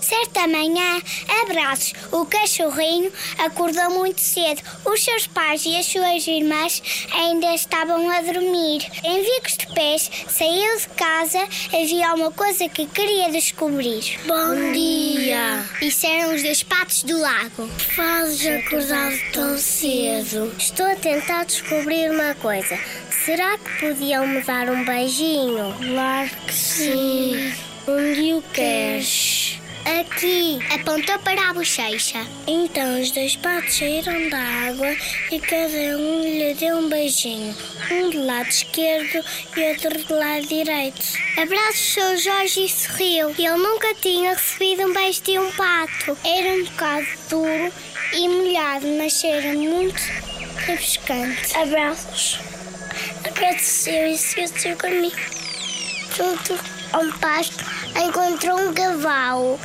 Certa manhã, abraços, o cachorrinho acordou muito cedo. Os seus pais e as suas irmãs ainda estavam a dormir. Em vicos de pés, saiu de casa, havia uma coisa que queria descobrir. Bom dia! Isso eram os dois patos do lago. Fazes acordar tão cedo. Estou a tentar descobrir uma coisa. Será que podiam me dar um beijinho? Claro que sim. Onde o queres? Aqui, apontou para a bochecha. Então os dois patos saíram da água e cada um lhe deu um beijinho. Um do lado esquerdo e outro do lado direito. Abraçou Jorge e sorriu. Ele nunca tinha recebido um beijo de um pato. Era um bocado duro e molhado, mas era muito refrescante. Abraços. Agradeceu e seguiu seu caminho. Junto ao pasto encontrou um cavalo.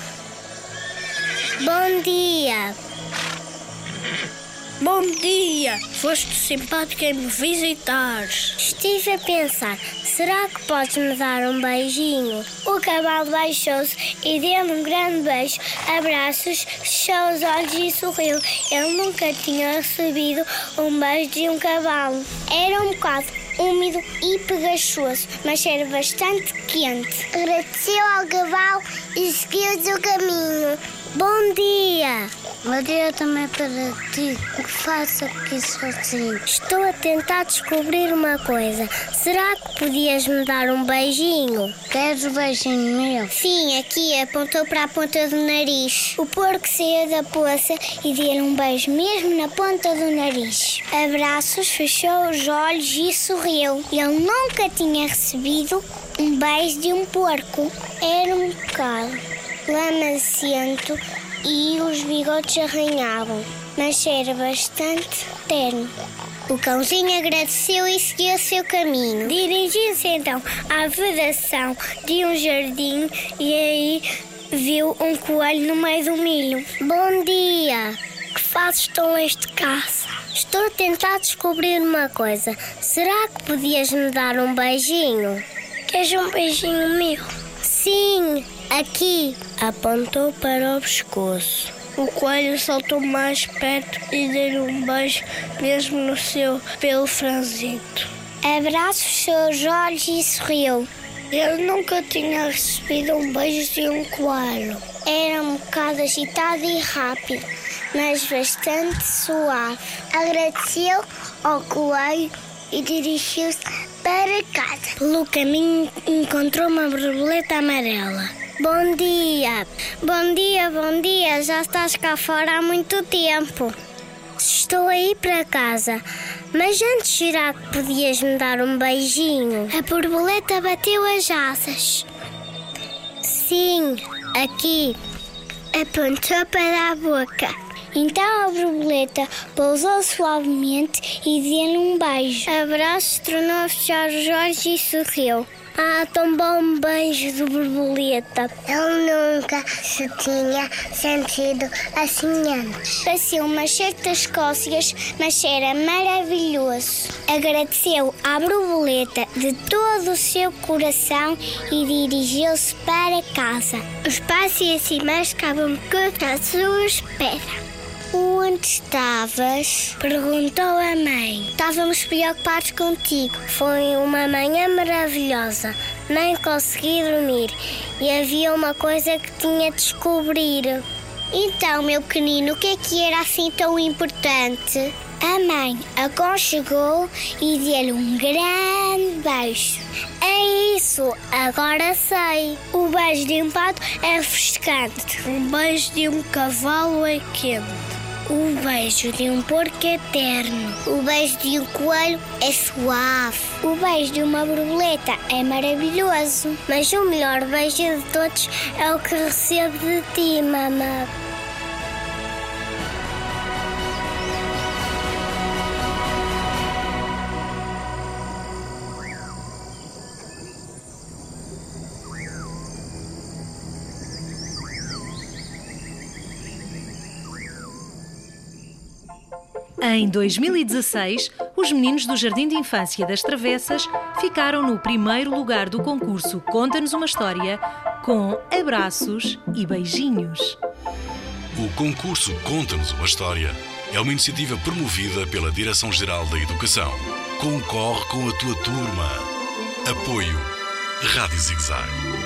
Bom dia. Bom dia! Foste simpática em me visitar. Estive a pensar, será que podes me dar um beijinho? O cavalo baixou-se e deu-me um grande beijo. Abraços, fechou os olhos e sorriu. Ele nunca tinha recebido um beijo de um cavalo. Era um bocado úmido e pegajoso, mas era bastante quente. Agradeceu ao cavalo e seguiu o caminho. Bom dia! Bom dia também para ti. O que faço aqui sozinho? Estou a tentar descobrir uma coisa. Será que podias me dar um beijinho? Queres um beijinho meu? Sim, aqui apontou para a ponta do nariz. O porco saiu da poça e deu-lhe um beijo mesmo na ponta do nariz. Abraços, fechou os olhos e sorriu. Ele nunca tinha recebido um beijo de um porco. Era um bocado lamacento e os bigodes arranhavam, mas era bastante terno. O cãozinho agradeceu e seguiu seu caminho. Dirigiu-se então à vedação de um jardim e aí viu um coelho no meio do milho. Bom dia! Que fazes tão de casa? Estou a tentar descobrir uma coisa. Será que podias me dar um beijinho? Queres um beijinho meu? Sim, aqui. Apontou para o pescoço. O coelho saltou mais perto e deu-lhe um beijo, mesmo no seu pelo franzido. Abraços seus olhos e sorriu. Ele nunca tinha recebido um beijo de um coelho. Era um bocado agitado e rápido, mas bastante suave. Agradeceu ao coelho e dirigiu-se para casa. Pelo caminho encontrou uma borboleta amarela. Bom dia! Bom dia, bom dia! Já estás cá fora há muito tempo. Estou a ir para casa, mas antes será que podias me dar um beijinho? A borboleta bateu as asas. Sim, aqui. Apontou para a boca. Então a borboleta pousou suavemente e deu-lhe um beijo. Abraço, tornou a fechar os olhos e sorriu. Ah, tão bom beijo de borboleta. Ele nunca se tinha sentido assim antes. Passou umas certas cócegas, mas era maravilhoso. Agradeceu à borboleta de todo o seu coração e dirigiu-se para casa. Os pais e as irmãs ficavam à sua espera. Onde estavas? Perguntou a mãe. Estávamos preocupados contigo. Foi uma manhã maravilhosa. Nem consegui dormir. E havia uma coisa que tinha de descobrir. Então, meu pequenino, o que é que era assim tão importante? A mãe aconchegou e deu-lhe um grande beijo. É isso, agora sei. O beijo de um pato é refrescante. Um beijo de um cavalo é quente. O beijo de um porco é eterno. O beijo de um coelho é suave. O beijo de uma borboleta é maravilhoso. Mas o melhor beijo de todos é o que recebo de ti, mamã. Em 2016, os meninos do Jardim de Infância das Travessas ficaram no primeiro lugar do concurso Conta-nos uma História com abraços e beijinhos. O concurso Conta-nos uma História é uma iniciativa promovida pela Direção-Geral da Educação. Concorre com a tua turma. Apoio Rádio Zigzag.